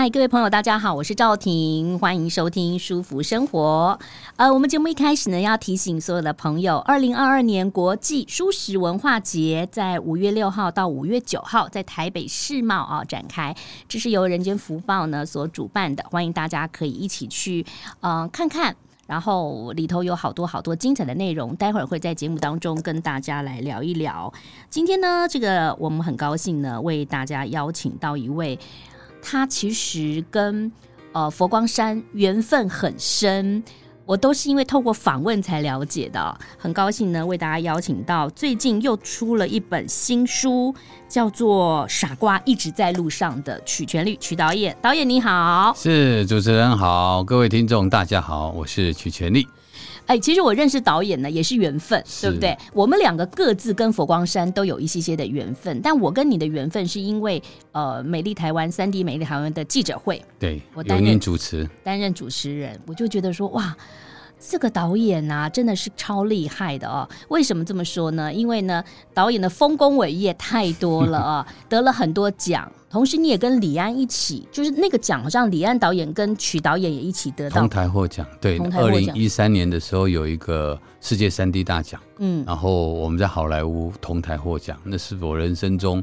嗨，各位朋友，大家好，我是赵婷，欢迎收听《舒服生活》。呃，我们节目一开始呢，要提醒所有的朋友，二零二二年国际蔬食文化节在五月六号到五月九号在台北世贸啊展开，这是由人间福报呢所主办的，欢迎大家可以一起去嗯、看看，然后里头有好多好多精彩的内容，待会儿会在节目当中跟大家来聊一聊。今天呢，这个我们很高兴呢，为大家邀请到一位。他其实跟呃佛光山缘分很深，我都是因为透过访问才了解的。很高兴呢，为大家邀请到最近又出了一本新书，叫做《傻瓜一直在路上》的曲全力曲导演。导演你好，是主持人好，各位听众大家好，我是曲全力。哎，其实我认识导演呢，也是缘分，对不对？我们两个各自跟佛光山都有一些些的缘分，但我跟你的缘分是因为呃，美丽台湾三 D 美丽台湾的记者会，对，我担任主持，担任主持人，我就觉得说哇。这个导演啊，真的是超厉害的哦！为什么这么说呢？因为呢，导演的丰功伟业太多了啊，得了很多奖。同时，你也跟李安一起，就是那个奖，好像李安导演跟曲导演也一起得到同台获奖。对，二零一三年的时候有一个世界三 D 大奖，嗯，然后我们在好莱坞同台获奖，那是我人生中。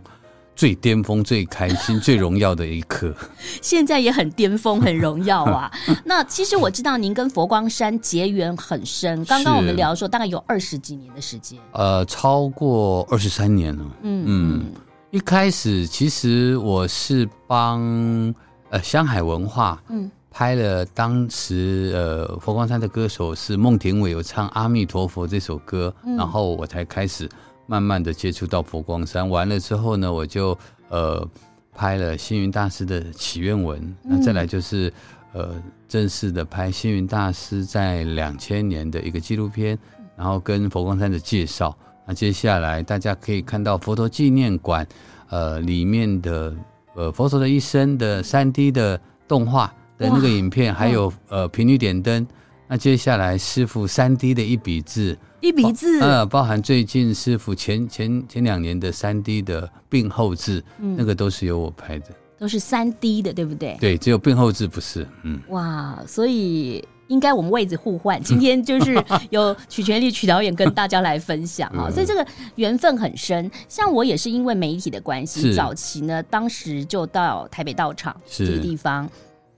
最巅峰、最开心、最荣耀的一刻，现在也很巅峰、很荣耀啊。那其实我知道您跟佛光山结缘很深，刚刚我们聊说大概有二十几年的时间，呃，超过二十三年了。嗯嗯，一开始其实我是帮呃香海文化嗯拍了当时呃佛光山的歌手是孟庭苇，有唱《阿弥陀佛》这首歌，嗯、然后我才开始。慢慢的接触到佛光山，完了之后呢，我就呃拍了星云大师的祈愿文，那再来就是呃正式的拍星云大师在两千年的一个纪录片，然后跟佛光山的介绍。那接下来大家可以看到佛陀纪念馆呃里面的呃佛陀的一生的三 D 的动画的那个影片，还有呃频率点灯。那接下来师傅三 D 的一笔字。一笔字，呃，包含最近师傅前前前两年的三 D 的病后字，嗯，那个都是由我拍的，都是三 D 的，对不对？对，只有病后字不是，嗯，哇，所以应该我们位置互换，今天就是 由曲全力曲导演跟大家来分享啊，所以这个缘分很深。像我也是因为媒体的关系，早期呢，当时就到台北道场这个地方。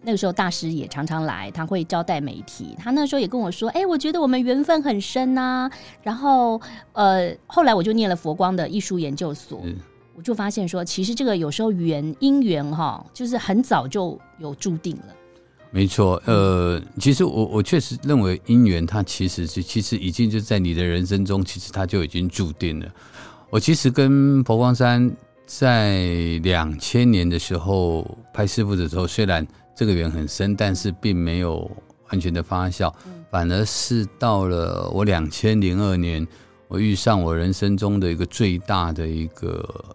那个时候大师也常常来，他会招待媒体。他那时候也跟我说：“哎，我觉得我们缘分很深呐、啊。”然后，呃，后来我就念了佛光的艺术研究所，嗯、我就发现说，其实这个有时候缘因缘哈，就是很早就有注定了。没错，呃，其实我我确实认为因缘它其实是其实已经就在你的人生中，其实它就已经注定了。我其实跟佛光山在两千年的时候拍师傅的时候，虽然这个缘很深，但是并没有完全的发酵，反而是到了我两千零二年，我遇上我人生中的一个最大的一个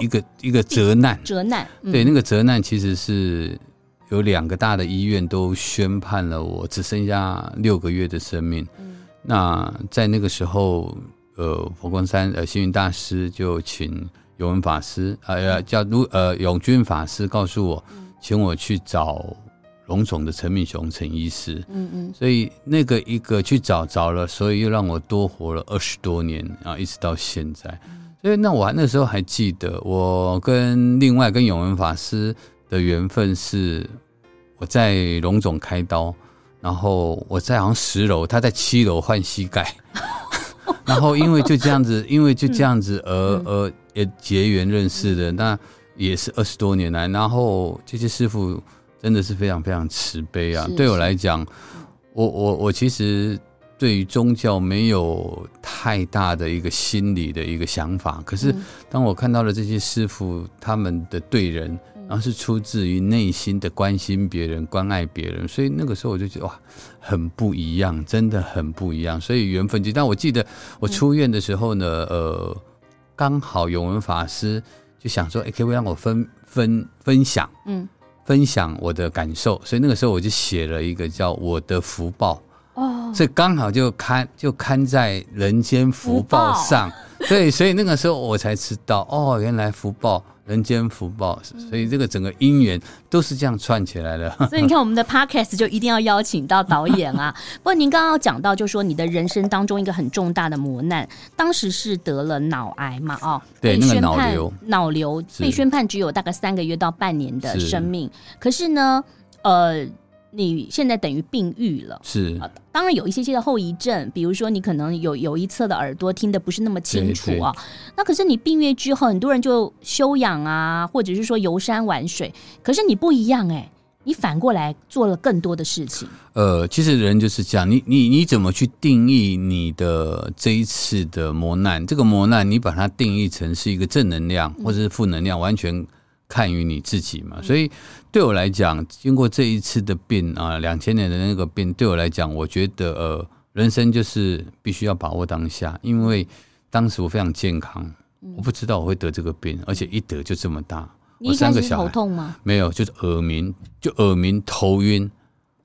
一个一个责难。责难，对，那个责难其实是有两个大的医院都宣判了我只剩下六个月的生命。那在那个时候，呃，佛光山呃星云大师就请永文法师，呃叫卢呃永军法师告诉我。请我去找龙总的陈敏雄陈医师，嗯嗯，所以那个一个去找找了，所以又让我多活了二十多年啊，一直到现在。所以那我那时候还记得，我跟另外跟永文法师的缘分是，我在龙总开刀，然后我在好像十楼，他在七楼换膝盖，然后因为就这样子，因为就这样子而而也结缘认识的那。也是二十多年来，然后这些师傅真的是非常非常慈悲啊！对我来讲，我我我其实对于宗教没有太大的一个心理的一个想法，可是当我看到了这些师傅他们的对人，然后是出自于内心的关心别人、关爱别人，所以那个时候我就觉得哇，很不一样，真的很不一样。所以缘分就，但我记得我出院的时候呢，呃，刚好永文法师就想说，哎，可不可以让我分分分享，嗯，分享我的感受，所以那个时候我就写了一个叫《我的福报》。哦，所以刚好就刊就刊在《人间福报》上，对，所以那个时候我才知道，哦，原来福报。人间福报，所以这个整个姻缘都是这样串起来的。所以你看，我们的 podcast 就一定要邀请到导演啊。不过您刚刚讲到，就说你的人生当中一个很重大的磨难，当时是得了脑癌嘛？哦，对，那个脑瘤，脑瘤被宣判只有大概三个月到半年的生命。可是呢，呃。你现在等于病愈了，是、呃，当然有一些些的后遗症，比如说你可能有有一侧的耳朵听得不是那么清楚啊。那可是你病愈之后，很多人就休养啊，或者是说游山玩水。可是你不一样哎、欸，你反过来做了更多的事情。呃，其实人就是这样，你你你怎么去定义你的这一次的磨难？这个磨难你把它定义成是一个正能量或者是负能量，完全。看于你自己嘛，所以对我来讲，经过这一次的病啊，两千年的那个病，对我来讲，我觉得呃，人生就是必须要把握当下，因为当时我非常健康，我不知道我会得这个病，而且一得就这么大。你三个小孩头痛吗？没有，就是耳鸣，就耳鸣、头晕，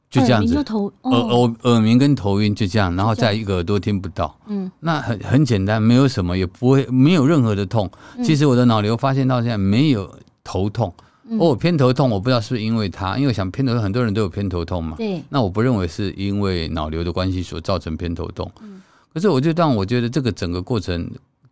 就这样子。头耳耳耳鸣跟头晕就这样，然后再一个耳朵听不到。嗯，那很很简单，没有什么，也不会没有任何的痛。其实我的脑瘤发现到现在没有。头痛，哦，偏头痛，我不知道是不是因为他，因为我想偏头痛很多人都有偏头痛嘛。对，那我不认为是因为脑瘤的关系所造成偏头痛。嗯，可是我就让我觉得这个整个过程，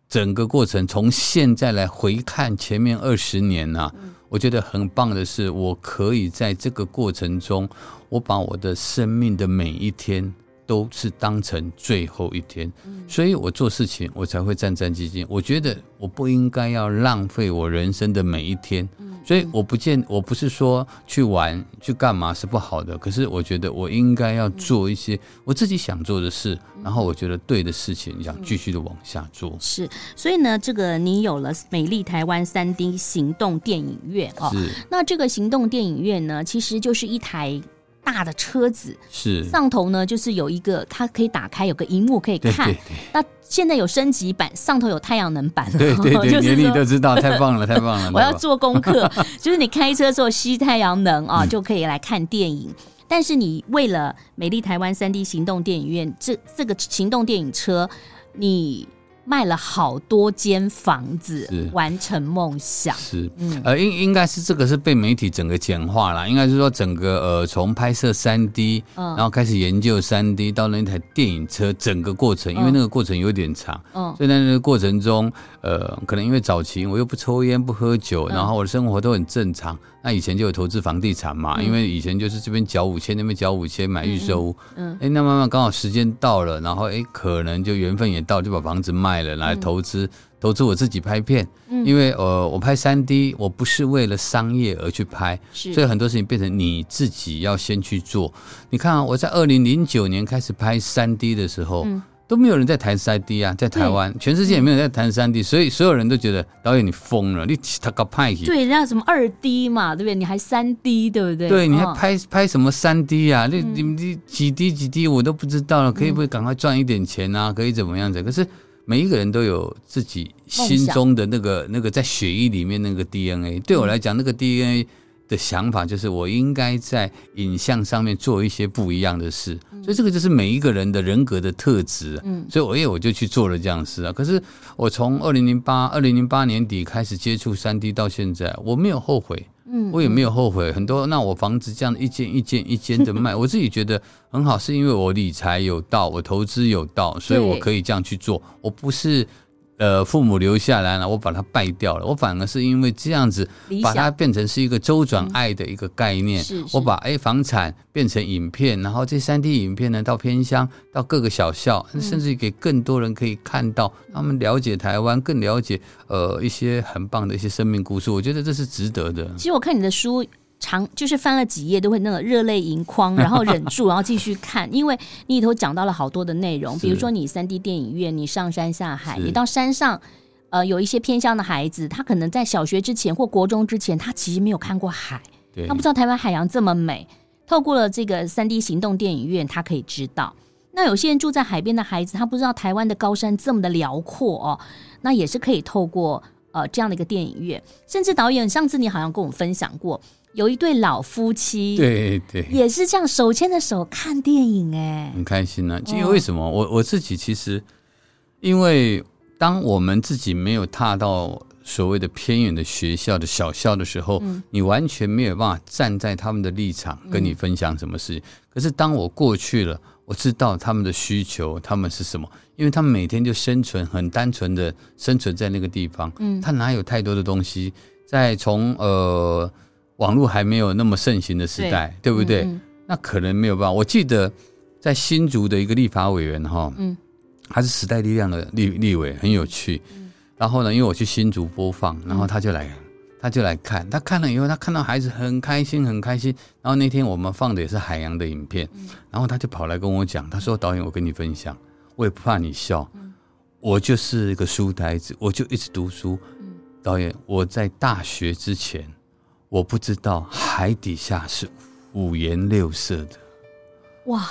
整个过程从现在来回看前面二十年呐，我觉得很棒的是，我可以在这个过程中，我把我的生命的每一天。都是当成最后一天，所以我做事情我才会战战兢兢。我觉得我不应该要浪费我人生的每一天，所以我不见我不是说去玩去干嘛是不好的，可是我觉得我应该要做一些我自己想做的事，然后我觉得对的事情，想继续的往下做。是，所以呢，这个你有了美丽台湾三 D 行动电影院哦，是。那这个行动电影院呢，其实就是一台。大的车子是上头呢，就是有一个它可以打开，有个荧幕可以看。对对对，那现在有升级版，上头有太阳能板了。对对对，连你 都知道，太棒了，太棒了！我要做功课，就是你开车做吸太阳能啊，就可以来看电影。嗯、但是你为了美丽台湾三 D 行动电影院，这这个行动电影车，你。卖了好多间房子，完成梦想。是，嗯，呃，应应该是这个是被媒体整个简化了，应该是说整个呃从拍摄三 D，然后开始研究三 D，到那台电影车整个过程，因为那个过程有点长，嗯，所以在那个过程中，呃，可能因为早期我又不抽烟不喝酒，然后我的生活都很正常。那以前就有投资房地产嘛，因为以前就是这边缴五千，那边缴五千买预售屋，嗯，哎，那慢慢刚好时间到了，然后哎，可能就缘分也到，就把房子卖了来投资，投资我自己拍片，因为呃，我拍三 D，我不是为了商业而去拍，所以很多事情变成你自己要先去做。你看啊，我在二零零九年开始拍三 D 的时候。都没有人在谈三 D 啊，在台湾，全世界也没有人在谈三 D，所以所有人都觉得导演你疯了，你他个派去。对，人家什么二 D 嘛，对不对？你还三 D，对不对？对，你还拍拍什么三 D 啊？你你你几 D 几 D 我都不知道了，可以不可以赶快赚一点钱啊？可以怎么样子？可是每一个人都有自己心中的那个那个在血液里面那个 DNA。对我来讲，那个 DNA。的想法就是，我应该在影像上面做一些不一样的事，所以这个就是每一个人的人格的特质。嗯，所以我也我就去做了这样事啊。可是我从二零零八二零零八年底开始接触三 D 到现在，我没有后悔，嗯，我也没有后悔。很多那我房子这样一间一间一间的卖，我自己觉得很好，是因为我理财有道，我投资有道，所以我可以这样去做。我不是。呃，父母留下来了，我把它败掉了。我反而是因为这样子，把它变成是一个周转爱的一个概念。嗯、是是我把 A 房产变成影片，然后这三 D 影片呢，到偏乡，到各个小校，甚至给更多人可以看到，他们了解台湾，更了解呃一些很棒的一些生命故事。我觉得这是值得的。其实我看你的书。长就是翻了几页都会那个热泪盈眶，然后忍住，然后继续看，因为你里头讲到了好多的内容，比如说你三 D 电影院，你上山下海，你到山上，呃有一些偏乡的孩子，他可能在小学之前或国中之前，他其实没有看过海，他不知道台湾海洋这么美。透过了这个三 D 行动电影院，他可以知道。那有些人住在海边的孩子，他不知道台湾的高山这么的辽阔哦，那也是可以透过呃这样的一个电影院。甚至导演上次你好像跟我们分享过，有一对老夫妻，对对，也是这样手牵着手看电影，哎，很开心呢、啊。因为为什么？我我自己其实，因为当我们自己没有踏到。所谓的偏远的学校的小校的时候，嗯，你完全没有办法站在他们的立场跟你分享什么事。嗯，可是当我过去了，我知道他们的需求，他们是什么，因为他们每天就生存很单纯的生存在那个地方。嗯，他哪有太多的东西？在从呃网络还没有那么盛行的时代，对，对不对？嗯嗯，那可能没有办法。我记得在新竹的一个立法委员哈，嗯，他是时代力量的立立委，很有趣。然后呢，因为我去新竹播放，然后他就来，他就来看。他看了以后，他看到孩子很开心，很开心。然后那天我们放的也是海洋的影片，然后他就跑来跟我讲，他说：“导演，我跟你分享，我也不怕你笑，我就是一个书呆子，我就一直读书。导演，我在大学之前，我不知道海底下是五颜六色的。哇，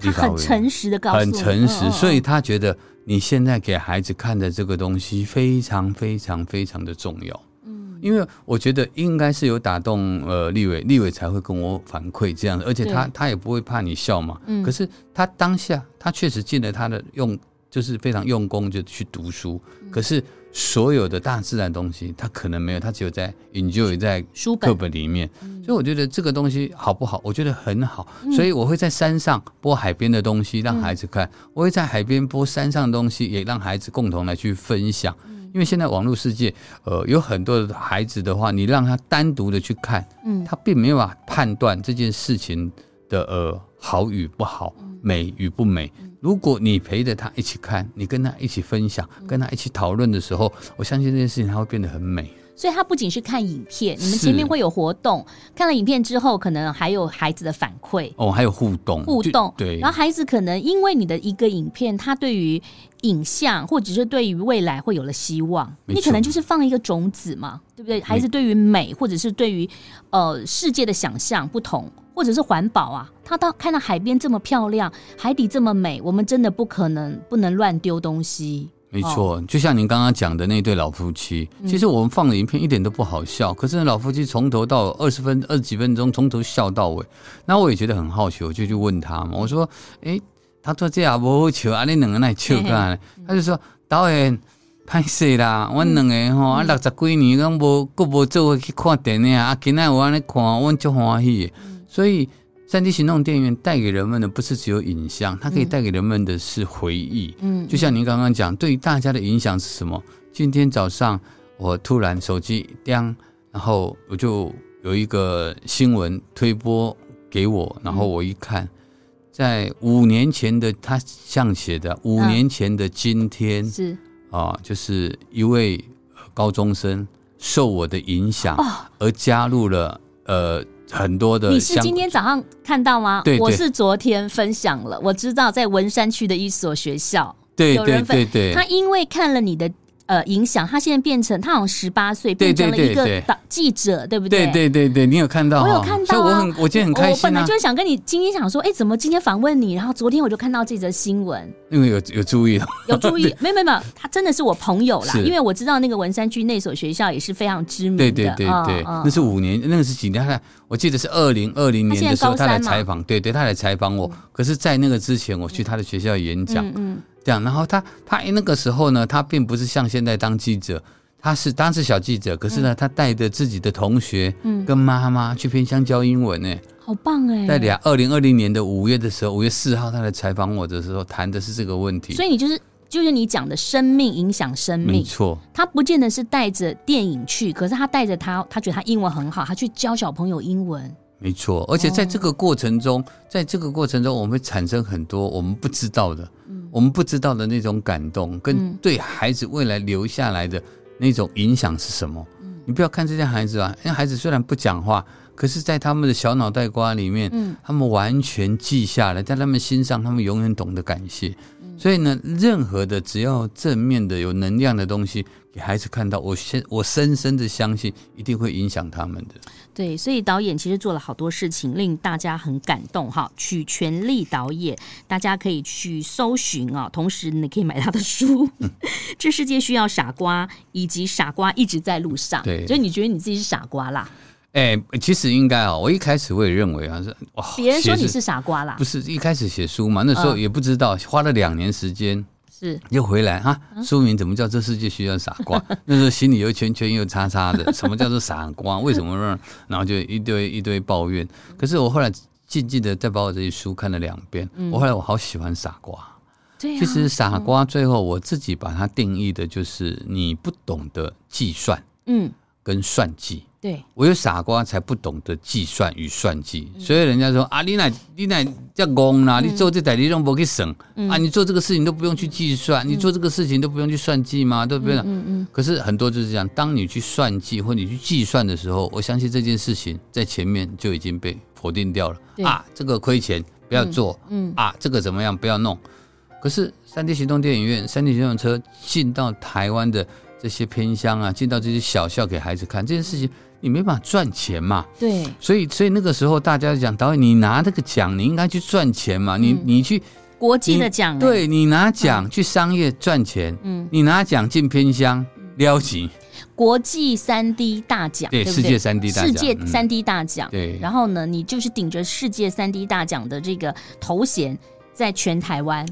他很诚实的告诉我，很诚实，所以他觉得。”你现在给孩子看的这个东西非常非常非常的重要，嗯，因为我觉得应该是有打动呃立伟，立伟才会跟我反馈这样的，而且他他也不会怕你笑嘛，嗯，可是他当下他确实尽了他的用，就是非常用功就去读书，可是。所有的大自然东西，它可能没有，它只有在 enjoy 在书课本里面。所以我觉得这个东西好不好？我觉得很好。所以我会在山上播海边的东西让孩子看，我会在海边播山上的东西，也让孩子共同来去分享。因为现在网络世界，呃，有很多的孩子的话，你让他单独的去看，嗯，他并没有办法判断这件事情的呃好与不好，美与不美。如果你陪着他一起看，你跟他一起分享，跟他一起讨论的时候，我相信这件事情他会变得很美。所以，他不仅是看影片，你们前面会有活动，看了影片之后，可能还有孩子的反馈。哦，还有互动，互动。对。然后，孩子可能因为你的一个影片，他对于影像或者是对于未来会有了希望。你可能就是放一个种子嘛，对不对？孩子对于美或者是对于呃世界的想象不同。或者是环保啊，他到看到海边这么漂亮，海底这么美，我们真的不可能不能乱丢东西。没错，就像您刚刚讲的那对老夫妻，其实我们放的影片一点都不好笑，可是那老夫妻从头到二十分二十几分钟，从头笑到尾。那我也觉得很好奇，我就去问他嘛，我说：“哎，他说这也无好笑啊，你两个来笑干？”他就说：“导演，拍摄啦，我两个吼啊六十几年拢无，搁无做过去看电影啊，今仔有安尼看，我足欢喜。”所以，三 D 行动电影院带给人们的不是只有影像，它可以带给人们的是回忆。嗯，就像您刚刚讲，对于大家的影响是什么？今天早上我突然手机叮，然后我就有一个新闻推播给我，然后我一看，在五年前的他像写的五年前的今天是啊，就是一位高中生受我的影响而加入了呃。很多的，你是今天早上看到吗？对，对，我是昨天分享了。我知道在文山区的一所学校，对对对对，对，他因为看了你的。呃，影响他现在变成他好像十八岁，变成了一个记者，对不对？对对对对，你有看到？我有看到啊，我很我今天很开心啊。我本来就是想跟你今天想说，哎，怎么今天访问你？然后昨天我就看到这则新闻，因为有有注意，有注意，没有没有没有，他真的是我朋友啦，因为我知道那个文山区那所学校也是非常知名的。对对对对，那是五年，那个是几年？我记得是二零二零年的时候，他来采访，对对，他来采访我。可是，在那个之前，我去他的学校演讲，嗯。这样，然后他他那个时候呢，他并不是像现在当记者，他是当时小记者，可是呢，他带着自己的同学，嗯，跟妈妈去偏乡教英文呢，好棒哎！在两二零二零年的五月的时候，五月四号他来采访我的时候，谈的是这个问题。所以你就是就是你讲的生命影响生命，没错。他不见得是带着电影去，可是他带着他，他觉得他英文很好，他去教小朋友英文。没错，而且在这个过程中，在这个过程中，我们会产生很多我们不知道的，我们不知道的那种感动，跟对孩子未来留下来的那种影响是什么？你不要看这些孩子啊，因为孩子虽然不讲话。可是，在他们的小脑袋瓜里面，嗯，他们完全记下来，在他们心上，他们永远懂得感谢。所以呢，任何的只要正面的、有能量的东西，给孩子看到，我深我深深的相信，一定会影响他们的。对，所以导演其实做了好多事情，令大家很感动哈。曲全力导演，大家可以去搜寻啊，同时你可以买他的书，嗯 《这世界需要傻瓜》，以及《傻瓜一直在路上》。对，所以你觉得你自己是傻瓜啦？哎、欸，其实应该啊，我一开始我也认为啊，是哇，别人说你是傻瓜啦，不是一开始写书嘛，那时候也不知道，花了两年时间，是又回来哈，书名怎么叫这世界需要傻瓜？那时候心里又圈圈又叉叉的，什么叫做傻瓜？为什么让？然后就一堆一堆抱怨。可是我后来静静的再把我这些书看了两遍，我后来我好喜欢傻瓜。对，其实傻瓜最后我自己把它定义的就是你不懂得计算，嗯，跟算计。对，我有傻瓜才不懂得计算与算计，所以人家说啊，你奶你奶叫公啦，你做这代理都不去省啊，你做这个事情都不用去计算，你做这个事情都不用去算计吗？对不对？嗯嗯。可是很多就是这样，当你去算计或你去计算的时候，我相信这件事情在前面就已经被否定掉了啊，这个亏钱不要做，嗯啊，这个怎么样不要弄。可是三 D 行动电影院、三 D 行动车进到台湾的这些偏乡啊，进到这些小校给孩子看这件事情。你没办法赚钱嘛？对，所以所以那个时候大家讲导演，你拿这个奖，你应该去赚钱嘛？你你去国际的奖，对你拿奖去商业赚钱，嗯，你拿奖进偏乡撩级，国际三 D 大奖，对，世界三 D 大奖，世界三 D 大奖，对。然后呢，你就是顶着世界三 D 大奖的这个头衔，在全台湾。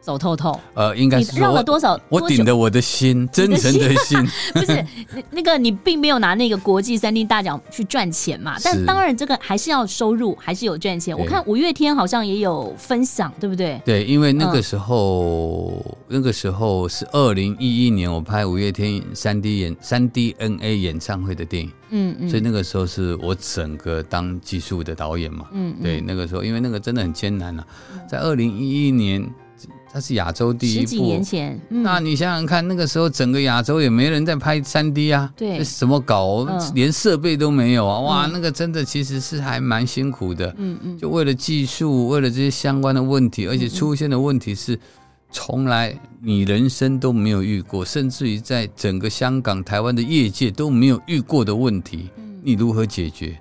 走透透，呃，应该是绕了多少？我顶着我的心，真诚的心，不是那那个你并没有拿那个国际三 D 大奖去赚钱嘛？但当然这个还是要收入，还是有赚钱。我看五月天好像也有分享，对不对？对，因为那个时候，那个时候是二零一一年，我拍五月天三 D 演三 D NA 演唱会的电影，嗯嗯，所以那个时候是我整个当技术的导演嘛，嗯，对，那个时候因为那个真的很艰难啊，在二零一一年。它是亚洲第一部，十几年前，嗯、那你想想看，那个时候整个亚洲也没人在拍三 D 啊，对，怎么搞，嗯、连设备都没有啊，哇，那个真的其实是还蛮辛苦的，嗯嗯，就为了技术，为了这些相关的问题，而且出现的问题是从来你人生都没有遇过，甚至于在整个香港、台湾的业界都没有遇过的问题，你如何解决？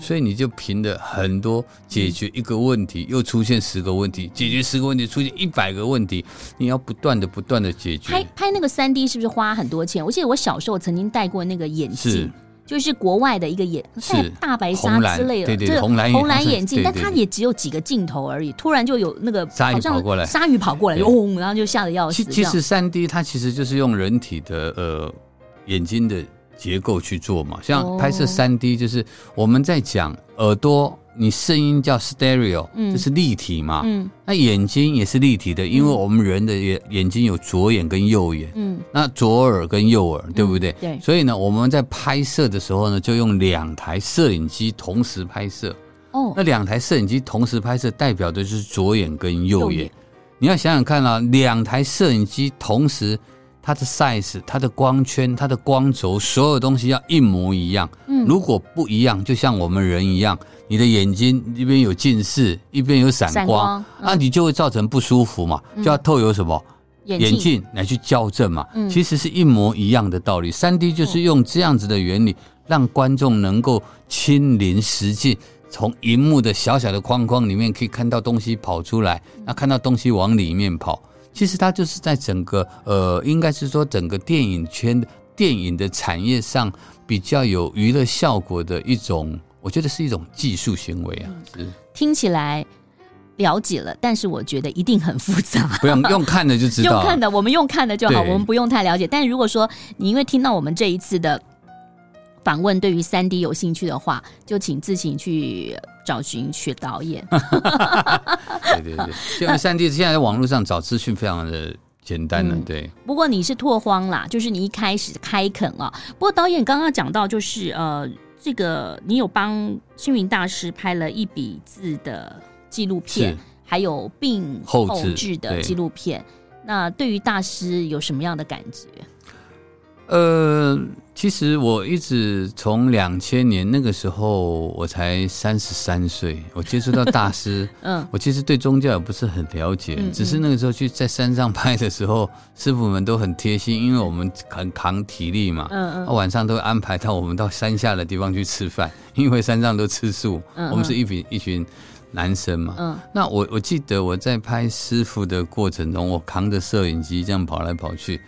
所以你就凭着很多解决一个问题，又出现十个问题，解决十个问题出现一百个问题，你要不断的不断的解决。拍拍那个三 D 是不是花很多钱？我记得我小时候曾经戴过那个眼镜，就是国外的一个眼，戴大白鲨之类的，对对，红蓝红蓝眼镜，但它也只有几个镜头而已。突然就有那个鲨鱼跑过来，鲨鱼跑过来，嗡，然后就吓得要死。其实三 D 它其实就是用人体的呃眼睛的。结构去做嘛，像拍摄三 D 就是我们在讲耳朵，你声音叫 stereo，嗯，就是立体嘛，嗯，那眼睛也是立体的，因为我们人的眼眼睛有左眼跟右眼，嗯，那左耳跟右耳，对不对？对，所以呢，我们在拍摄的时候呢，就用两台摄影机同时拍摄，哦，那两台摄影机同时拍摄，代表的就是左眼跟右眼，你要想想看啊，两台摄影机同时。它的 size、它的光圈、它的光轴，所有东西要一模一样。嗯，如果不一样，就像我们人一样，你的眼睛一边有近视，一边有散光，光那你就会造成不舒服嘛，嗯、就要透有什么眼镜来去校正嘛。嗯、其实是一模一样的道理。三 D 就是用这样子的原理，让观众能够亲临实境，从荧幕的小小的框框里面可以看到东西跑出来，那看到东西往里面跑。其实它就是在整个呃，应该是说整个电影圈、电影的产业上比较有娱乐效果的一种，我觉得是一种技术行为啊。是听起来了解了，但是我觉得一定很复杂。不用用看的就知道，用看的我们用看的就好，我们不用太了解。但如果说你因为听到我们这一次的。访问对于三 D 有兴趣的话，就请自行去找寻学导演。对对对，因为三 D 现在在网络上找资讯非常的简单了。对、嗯，不过你是拓荒啦，就是你一开始开垦啊。不过导演刚刚讲到，就是呃，这个你有帮星云大师拍了一笔字的纪录片，是还有病后置的纪录片。对那对于大师有什么样的感觉？呃。其实我一直从两千年那个时候，我才三十三岁，我接触到大师。嗯，我其实对宗教也不是很了解，嗯嗯，只是那个时候去在山上拍的时候，师傅们都很贴心，因为我们很扛体力嘛。嗯嗯，晚上都会安排到我们到山下的地方去吃饭，因为山上都吃素。嗯嗯，我们是一群一群男生嘛。嗯，那我我记得我在拍师傅的过程中，我扛着摄影机这样跑来跑去。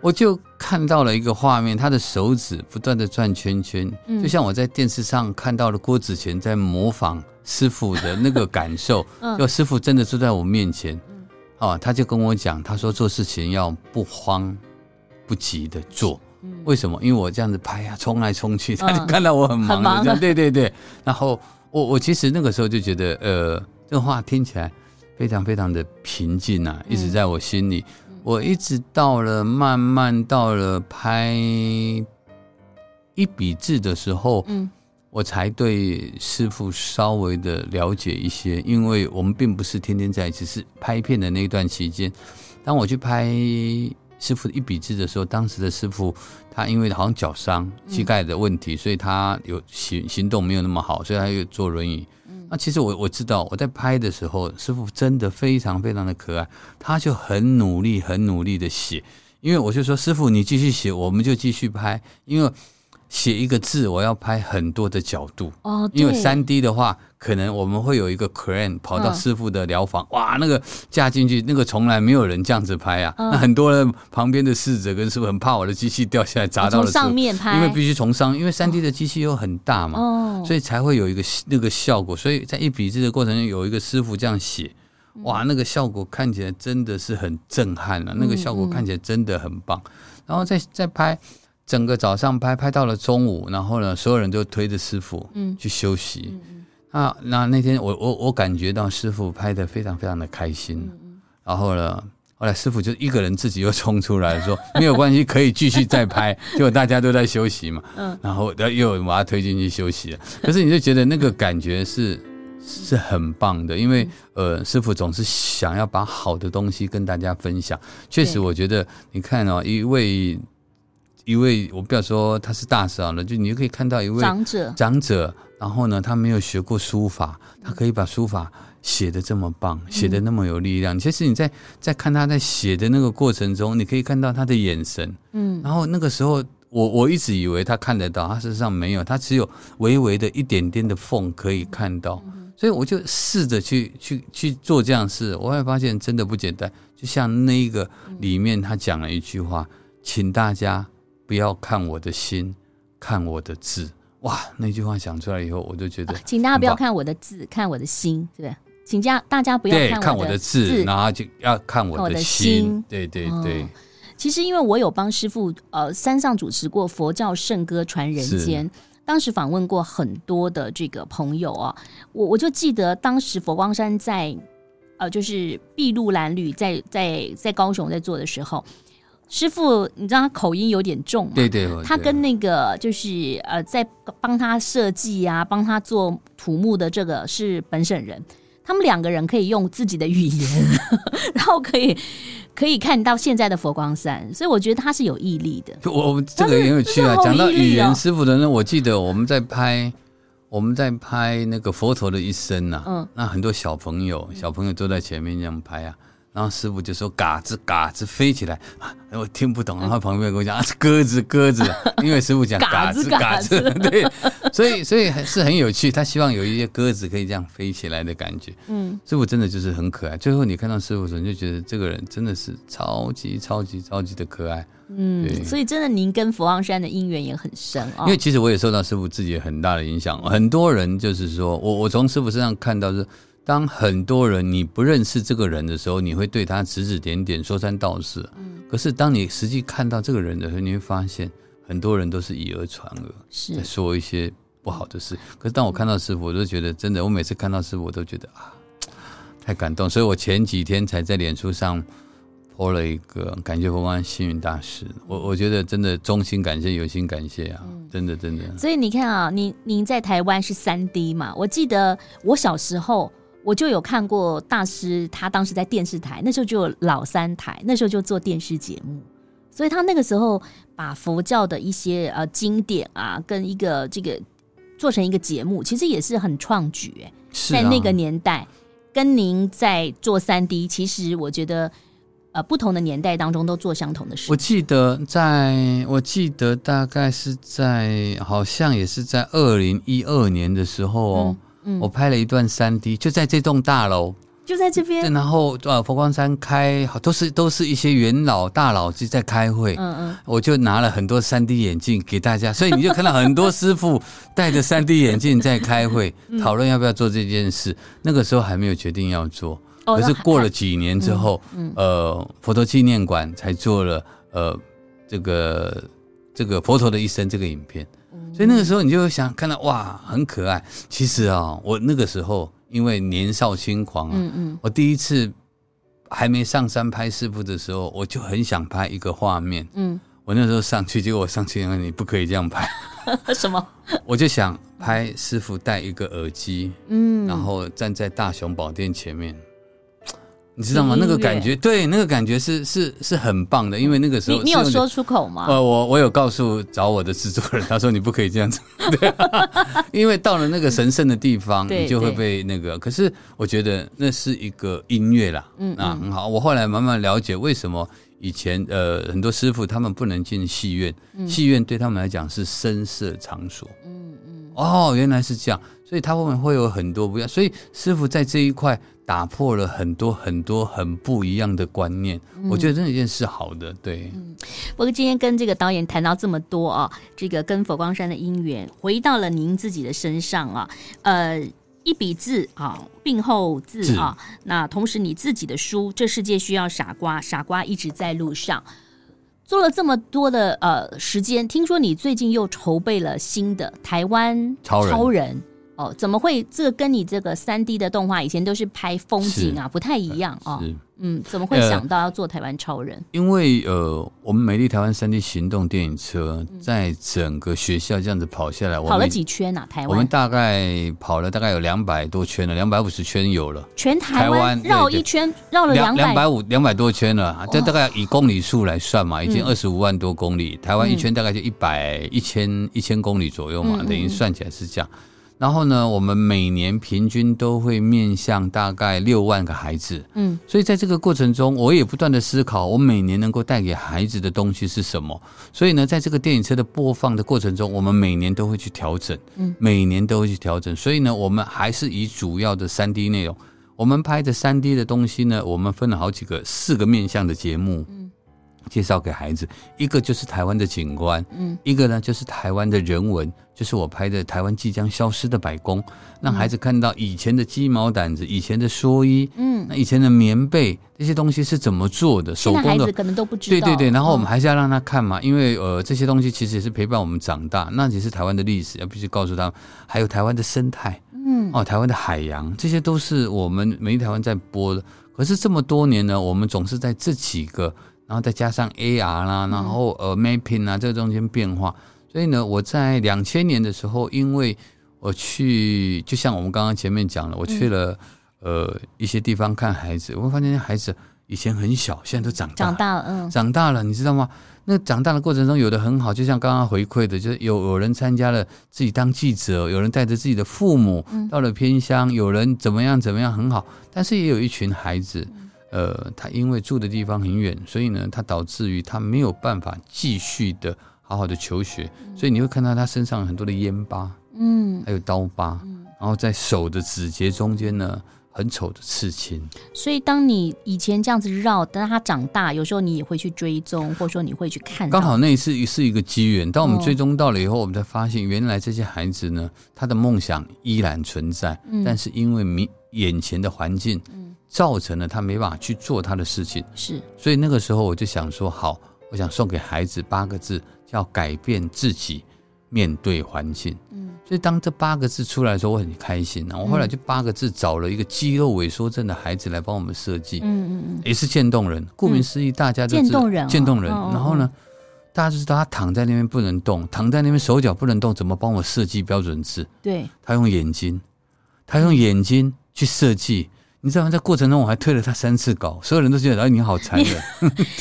我就看到了一个画面，他的手指不断的转圈圈，嗯、就像我在电视上看到了郭子乾在模仿师傅的那个感受。嗯，就师傅真的坐在我面前，嗯，哦，他就跟我讲，他说做事情要不慌不急的做。嗯，为什么？因为我这样子拍呀、啊，冲来冲去，他就看到我很忙对对对。然后我我其实那个时候就觉得，呃，这个话听起来非常非常的平静啊，一直在我心里。嗯我一直到了慢慢到了拍一笔字的时候，嗯，我才对师傅稍微的了解一些，因为我们并不是天天在一起，是拍片的那一段期间。当我去拍师傅一笔字的时候，当时的师傅他因为好像脚伤、膝盖的问题，所以他有行行动没有那么好，所以他又坐轮椅。那其实我我知道，我在拍的时候，师傅真的非常非常的可爱，他就很努力很努力的写，因为我就说师傅你继续写，我们就继续拍，因为。写一个字，我要拍很多的角度哦。因为三 D 的话，可能我们会有一个 crane 跑到师傅的疗房，嗯、哇，那个架进去，那个从来没有人这样子拍啊。嗯、那很多人旁边的侍者跟师傅很怕我的机器掉下来砸到了上面拍，因为必须从上，因为三 D 的机器又很大嘛，哦、所以才会有一个那个效果。所以在一笔字的过程中，有一个师傅这样写，哇，那个效果看起来真的是很震撼了、啊，那个效果看起来真的很棒。然后再再拍。整个早上拍拍到了中午，然后呢，所有人都推着师傅嗯去休息。啊，那那天我我我感觉到师傅拍的非常非常的开心。嗯、然后呢，后来师傅就一个人自己又冲出来说 没有关系，可以继续再拍。结果大家都在休息嘛，嗯，然后又又把他推进去休息了。可是你就觉得那个感觉是是很棒的，因为呃，师傅总是想要把好的东西跟大家分享。确实，我觉得你看哦，一位。一位，我不要说他是大师了，就你就可以看到一位长者，长者，然后呢，他没有学过书法，他可以把书法写的这么棒，写的那么有力量。嗯、其实你在在看他在写的那个过程中，你可以看到他的眼神，嗯，然后那个时候我我一直以为他看得到，他事实上没有，他只有微微的一点点的缝可以看到，所以我就试着去去去做这样事，我会发现真的不简单。就像那一个里面他讲了一句话，请大家。不要看我的心，看我的字。哇，那句话讲出来以后，我就觉得，请大家不要看我的字，看我的心，是不是？请家大家不要看我的字，看我的字，然后就要看我的心。对对对、哦。其实，因为我有帮师傅呃山上主持过佛教圣歌传人间，当时访问过很多的这个朋友啊，我我就记得当时佛光山在呃就是筚路蓝缕在在在高雄在做的时候。师傅，你知道他口音有点重吗？对对，他跟那个就是呃，在帮他设计啊，帮他做土木的这个是本省人，他们两个人可以用自己的语言，然后可以可以看到现在的佛光山，所以我觉得他是有毅力的。我这个也有趣啊，讲到语言师傅的呢，我记得我们在拍我们在拍那个佛陀的一生呐，嗯，那很多小朋友小朋友都在前面这样拍啊。然后师傅就说：“嘎子嘎子飞起来啊！”我听不懂，然后旁边跟我讲：“啊，是鸽子鸽子。” 因为师傅讲“嘎子嘎子”，对，所以所以还是很有趣。他希望有一些鸽子可以这样飞起来的感觉。嗯，师傅真的就是很可爱。最后你看到师傅的时候，你就觉得这个人真的是超级超级超级的可爱。嗯，所以真的您跟佛光山的因缘也很深啊。因为其实我也受到师傅自己很大的影响。很多人就是说我我从师傅身上看到是。当很多人你不认识这个人的时候，你会对他指指点点、说三道四。嗯。可是当你实际看到这个人的时候，你会发现很多人都是以讹传讹，在说一些不好的事。可是当我看到师傅，我都觉得真的，我每次看到师傅，我都觉得啊，太感动。所以我前几天才在脸书上 po 了一个感谢佛光星云大师。我我觉得真的衷心感谢，有心感谢啊，真的真的。所以你看啊，您您在台湾是三 D 嘛？我记得我小时候。我就有看过大师，他当时在电视台，那时候就有老三台，那时候就做电视节目，所以他那个时候把佛教的一些呃经典啊，跟一个这个做成一个节目，其实也是很创举哎，是啊，在那个年代，跟您在做三 D，其实我觉得。呃，不同的年代当中都做相同的事。我记得在，我记得大概是在，好像也是在二零一二年的时候哦，嗯嗯、我拍了一段三 D，就在这栋大楼，就在这边。然后呃，佛光山开，都是都是一些元老大佬就在开会。嗯嗯，我就拿了很多三 D 眼镜给大家，所以你就看到很多师傅 戴着三 D 眼镜在开会，讨论要不要做这件事。那个时候还没有决定要做。可是过了几年之后，嗯嗯、呃，佛陀纪念馆才做了呃这个这个佛陀的一生这个影片，嗯、所以那个时候你就会想看到哇，很可爱。其实啊，我那个时候因为年少轻狂啊，嗯嗯、我第一次还没上山拍师傅的时候，我就很想拍一个画面。嗯，我那时候上去，结果我上去因为你不可以这样拍。什么？我就想拍师傅戴一个耳机，嗯，然后站在大雄宝殿前面。你知道吗？那个感觉，对，那个感觉是是是很棒的，因为那个时候你你有说出口吗？呃，我我有告诉找我的制作人，他说你不可以这样子，对啊，因为到了那个神圣的地方，你就会被那个。可是我觉得那是一个音乐啦，嗯啊，很好。我后来慢慢了解为什么以前呃很多师傅他们不能进戏院，戏院对他们来讲是声色场所，哦，原来是这样，所以他们会有很多不一样，所以师傅在这一块。打破了很多很多很不一样的观念，嗯、我觉得这一件事好的，对。嗯，不过今天跟这个导演谈到这么多啊，这个跟佛光山的因缘，回到了您自己的身上啊，呃，一笔字啊，病后字啊，那同时你自己的书《这世界需要傻瓜》，傻瓜一直在路上，做了这么多的呃时间，听说你最近又筹备了新的台湾超人。超人哦，怎么会？这个跟你这个三 D 的动画以前都是拍风景啊，不太一样哦。是嗯，怎么会想到要做台湾超人？呃、因为呃，我们美丽台湾三 D 行动电影车在整个学校这样子跑下来，跑了几圈啊？台湾？我们大概跑了大概有两百多圈了，两百五十圈有了。全台湾绕一圈绕了两两百五两百多圈了，这大概以公里数来算嘛，已经二十五万多公里。嗯、台湾一圈大概就一百一千一千公里左右嘛，嗯、等于算起来是这样。然后呢，我们每年平均都会面向大概六万个孩子，嗯，所以在这个过程中，我也不断的思考，我每年能够带给孩子的东西是什么。所以呢，在这个电影车的播放的过程中，我们每年都会去调整，嗯，每年都会去调整。所以呢，我们还是以主要的三 D 内容，我们拍的三 D 的东西呢，我们分了好几个四个面向的节目，嗯，介绍给孩子。一个就是台湾的景观，嗯，一个呢就是台湾的人文。就是我拍的台湾即将消失的白宫，让孩子看到以前的鸡毛掸子、以前的蓑衣，嗯，那以前的棉被这些东西是怎么做的？手工的，孩子可能都不知道。对对对，然后我们还是要让他看嘛，因为呃这些东西其实也是陪伴我们长大，那也是台湾的历史，要必须告诉他们。还有台湾的生态，嗯，哦，台湾的海洋，这些都是我们美丽台湾在播的。可是这么多年呢，我们总是在这几个，然后再加上 AR 啦，然后呃 Mapping 啊，这个中间变化。所以呢，我在两千年的时候，因为我去，就像我们刚刚前面讲了，我去了、嗯、呃一些地方看孩子，我会发现孩子以前很小，现在都长大。了，长大了，嗯，长大了，你知道吗？那长大的过程中，有的很好，就像刚刚回馈的，就是有有人参加了自己当记者，有人带着自己的父母到了偏乡，有人怎么样怎么样很好，但是也有一群孩子，呃，他因为住的地方很远，所以呢，他导致于他没有办法继续的。好好的求学，所以你会看到他身上很多的烟疤，嗯，还有刀疤，嗯，然后在手的指节中间呢，很丑的刺青。所以当你以前这样子绕，等他长大，有时候你也会去追踪，或者说你会去看。刚好那一次是一个机缘，当我们追踪到了以后，我们才发现原来这些孩子呢，他的梦想依然存在，嗯，但是因为你眼前的环境，嗯，造成了他没办法去做他的事情。是，所以那个时候我就想说，好，我想送给孩子八个字。叫改变自己，面对环境。嗯，所以当这八个字出来的时候，我很开心。我后来就八个字找了一个肌肉萎缩症的孩子来帮我们设计。嗯嗯嗯，也是渐冻人。顾名思义，大家都知道渐冻人。渐冻人。然后呢，大家就知道他躺在那边不能动，躺在那边手脚不能动，怎么帮我设计标准字？对，他用眼睛，他用眼睛去设计。你知道吗？在过程中我还推了他三次稿，所有人都觉得哎，你好残忍。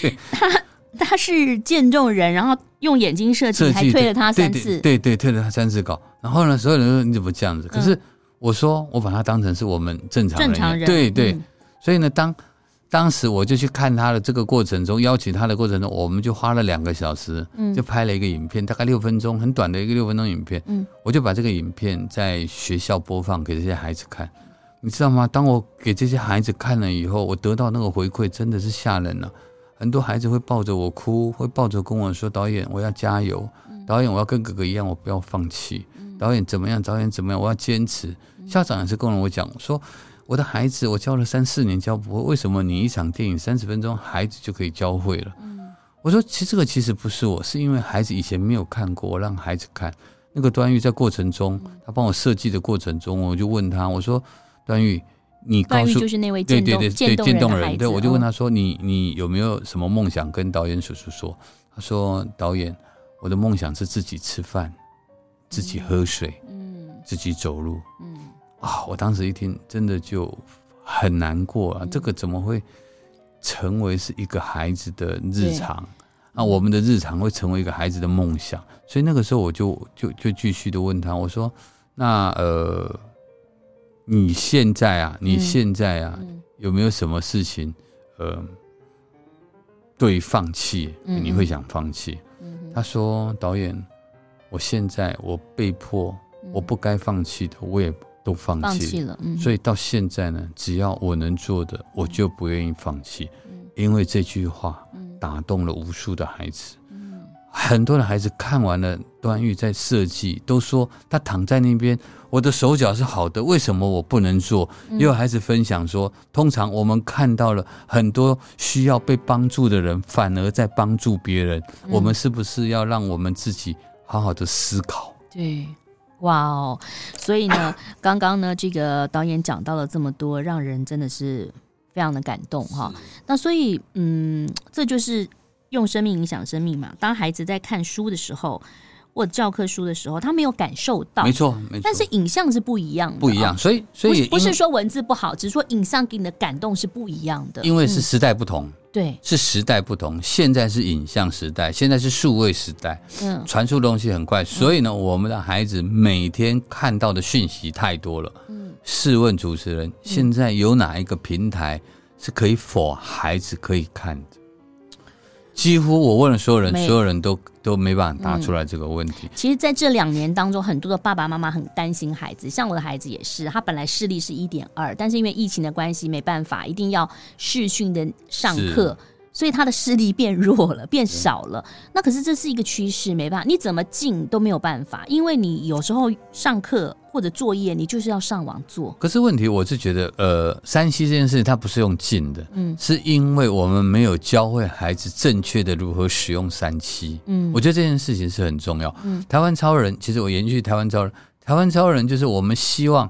对，他 他是渐冻人，然后。用眼睛设计，还推了他三次，对对，对，推了他三次稿。然后呢，所有人说你怎么这样子？可是我说我把他当成是我们正常人，正常人，对对。嗯、所以呢，当当时我就去看他的这个过程中，邀请他的过程中，我们就花了两个小时，就拍了一个影片，大概六分钟，很短的一个六分钟影片。嗯，我就把这个影片在学校播放给这些孩子看。你知道吗？当我给这些孩子看了以后，我得到那个回馈真的是吓人了。很多孩子会抱着我哭，会抱着跟我说：“导演，我要加油！导演，我要跟哥哥一样，我不要放弃。导演怎么样？导演怎么样？我要坚持。”校长也是跟我讲说：“我的孩子，我教了三四年教不会，为什么你一场电影三十分钟，孩子就可以教会了？”我说：“其实这个其实不是我，是因为孩子以前没有看过，我让孩子看。那个端玉在过程中，他帮我设计的过程中，我就问他，我说。”段誉，你告诉就是那位对对对对渐冻人，对，我就问他说：“你你有没有什么梦想跟导演叔叔说？”他说：“导演，我的梦想是自己吃饭，自己喝水，嗯，自己走路，嗯啊！”我当时一听，真的就很难过啊！这个怎么会成为是一个孩子的日常？那我们的日常会成为一个孩子的梦想？所以那个时候我就就就继续的问他，我说：“那呃。”你现在啊，你现在啊，有没有什么事情，呃，对放弃，嗯、你会想放弃？嗯、他说：“导演，我现在我被迫，嗯、我不该放弃的，我也都放弃。了。所以到现在呢，只要我能做的，我就不愿意放弃。嗯、因为这句话打动了无数的孩子。嗯、很多的孩子看完了端玉在设计，都说他躺在那边。”我的手脚是好的，为什么我不能做？也有孩子分享说，通常我们看到了很多需要被帮助的人，反而在帮助别人。我们是不是要让我们自己好好的思考？对，哇哦！所以呢，刚刚呢，这个导演讲到了这么多，让人真的是非常的感动哈。那所以，嗯，这就是用生命影响生命嘛。当孩子在看书的时候。或教科书的时候，他没有感受到，没错，没错。但是影像是不一样的，不一样。所以，所以不是说文字不好，只是说影像给你的感动是不一样的。因为是时代不同，对，是时代不同。现在是影像时代，现在是数位时代，嗯，传输东西很快，所以呢，我们的孩子每天看到的讯息太多了。嗯，试问主持人，现在有哪一个平台是可以 for 孩子可以看的？几乎我问了所有人，所有人都都没办法答出来这个问题。其实，在这两年当中，很多的爸爸妈妈很担心孩子，像我的孩子也是，他本来视力是一点二，但是因为疫情的关系，没办法，一定要视讯的上课。所以他的视力变弱了，变少了。那可是这是一个趋势，没办法，你怎么进都没有办法，因为你有时候上课或者作业，你就是要上网做。可是问题，我是觉得，呃，3C 这件事它不是用进的，嗯，是因为我们没有教会孩子正确的如何使用 3C。嗯，我觉得这件事情是很重要。嗯，台湾超人，其实我延续台湾超人，台湾超人就是我们希望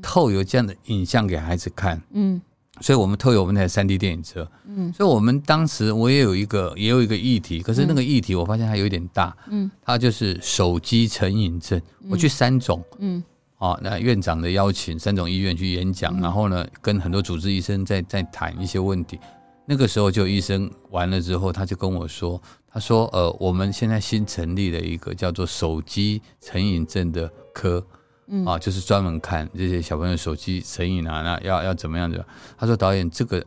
透有这样的影像给孩子看。嗯。所以我们特有我们那台三 D 电影车，嗯，所以我们当时我也有一个也有一个议题，可是那个议题我发现它有点大，嗯，它就是手机成瘾症。我去三种，嗯，哦，那院长的邀请，三种医院去演讲，然后呢，跟很多主治医生在在谈一些问题。那个时候就医生完了之后，他就跟我说，他说，呃，我们现在新成立了一个叫做手机成瘾症的科。嗯啊，就是专门看这些小朋友手机成瘾啊，那要要怎么样的？他说导演，这个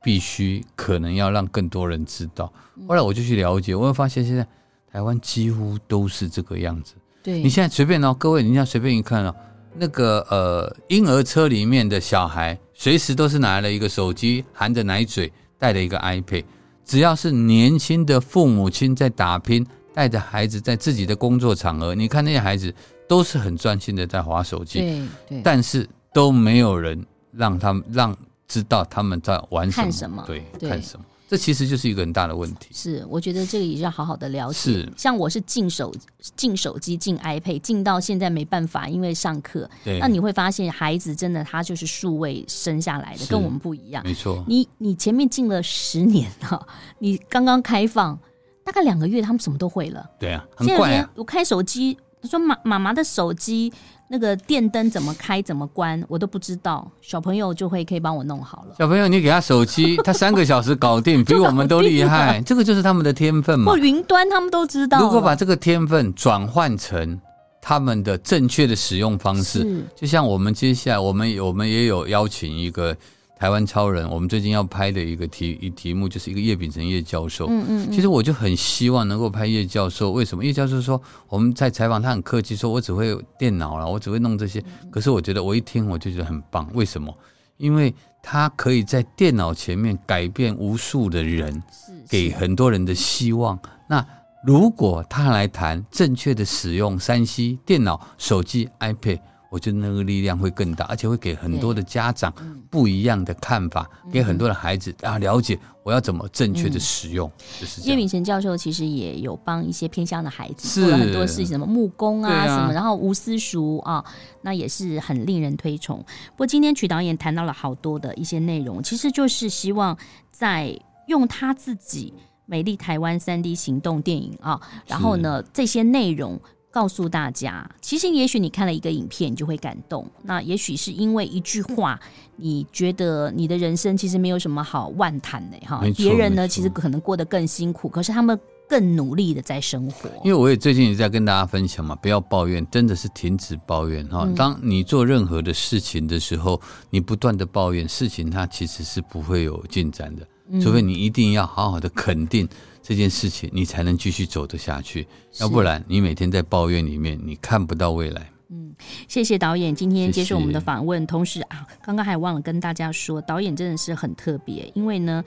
必须可能要让更多人知道。后来我就去了解，我会发现现在台湾几乎都是这个样子。对，你现在随便哦，各位，你要随便一看哦，那个呃婴儿车里面的小孩，随时都是拿了一个手机，含着奶嘴，带了一个 iPad。只要是年轻的父母亲在打拼，带着孩子在自己的工作场合，你看那些孩子。都是很专心的在划手机，对对，但是都没有人让他们让知道他们在玩什么，看什么，对，对看什么，这其实就是一个很大的问题。是，我觉得这个也要好好的了解。是，像我是进手进手机进 iPad 进到现在没办法，因为上课。对，那你会发现孩子真的他就是数位生下来的，跟我们不一样。没错，你你前面进了十年了，你刚刚开放大概两个月，他们什么都会了。对啊，很怪啊。我开手机。他说妈：“妈妈妈的手机那个电灯怎么开怎么关，我都不知道，小朋友就会可以帮我弄好了。小朋友，你给他手机，他三个小时搞定，比我们都厉害。这个就是他们的天分嘛。或云端，他们都知道。如果把这个天分转换成他们的正确的使用方式，就像我们接下来，我们我们也有邀请一个。台湾超人，我们最近要拍的一个题一题目就是一个叶秉成叶教授。嗯嗯，其实我就很希望能够拍叶教授。为什么？叶教授说我们在采访他很客气，说我只会电脑了，我只会弄这些。可是我觉得我一听我就觉得很棒。为什么？因为他可以在电脑前面改变无数的人，给很多人的希望。那如果他来谈正确的使用三 C 电脑、手机、iPad。我觉得那个力量会更大，而且会给很多的家长不一样的看法，给很多的孩子啊了解我要怎么正确的使用。就是叶秉成教授其实也有帮一些偏乡的孩子做了很多事情，什么木工啊什么，然后无私塾啊，那也是很令人推崇。不过今天曲导演谈到了好多的一些内容，其实就是希望在用他自己美丽台湾三 D 行动电影啊，然后呢这些内容。告诉大家，其实也许你看了一个影片，你就会感动。那也许是因为一句话，你觉得你的人生其实没有什么好万谈的哈。别人呢，其实可能过得更辛苦，可是他们更努力的在生活。因为我也最近也在跟大家分享嘛，不要抱怨，真的是停止抱怨哈。当你做任何的事情的时候，你不断的抱怨，事情它其实是不会有进展的，除非你一定要好好的肯定。这件事情你才能继续走得下去，要不然你每天在抱怨里面，你看不到未来。嗯，谢谢导演今天接受我们的访问，谢谢。同时啊，刚刚还忘了跟大家说，导演真的是很特别，因为呢，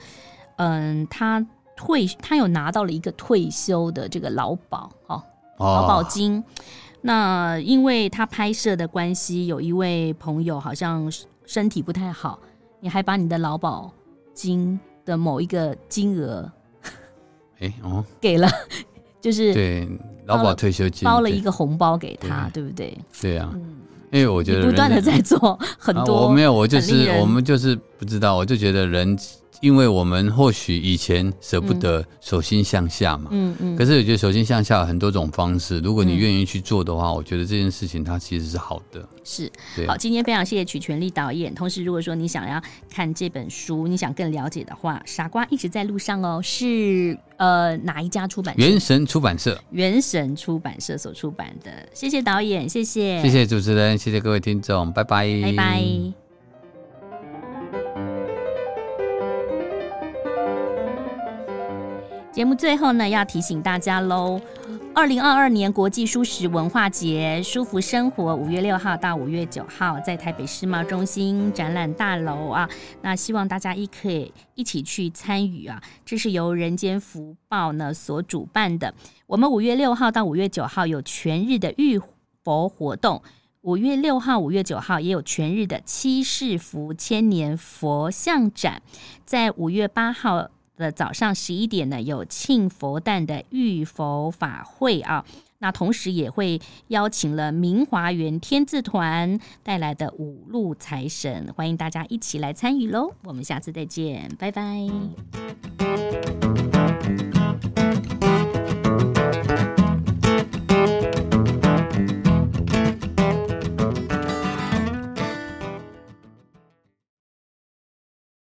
嗯，他退，他有拿到了一个退休的这个劳保哦，劳保金。哦。那因为他拍摄的关系，有一位朋友好像身体不太好，你还把你的劳保金的某一个金额。哎哦，给了，就是对劳保退休金包了一个红包给他，对，对不对？对啊，嗯、因为我觉得不断的在做很多、啊，我没有，我就是我们就是不知道，我就觉得人。因为我们或许以前舍不得手心向下嘛，嗯嗯，可是我觉得手心向下有很多种方式，如果你愿意去做的话，我觉得这件事情它其实是好的。是，好，今天非常谢谢曲全力导演。同时，如果说你想要看这本书，你想更了解的话，傻瓜一直在路上哦，是呃哪一家出版社？圆神出版社。元神出版社所出版的。谢谢导演，谢谢，谢谢主持人，谢谢各位听众，拜拜，拜拜。节目最后呢，要提醒大家喽，二零二二年国际蔬食文化节，舒服生活五月六号到五月九号在台北世贸中心展览大楼啊，那希望大家一可以一起去参与啊，这是由人间福报呢所主办的。我们五月六号到五月九号有全日的浴佛活动，五月六号、五月九号也有全日的七世福千年佛像展，在五月八号。的早上十一点呢，有庆佛诞的浴佛法会啊，那同时也会邀请了明华园天字团带来的五路财神，欢迎大家一起来参与喽！我们下次再见，拜拜。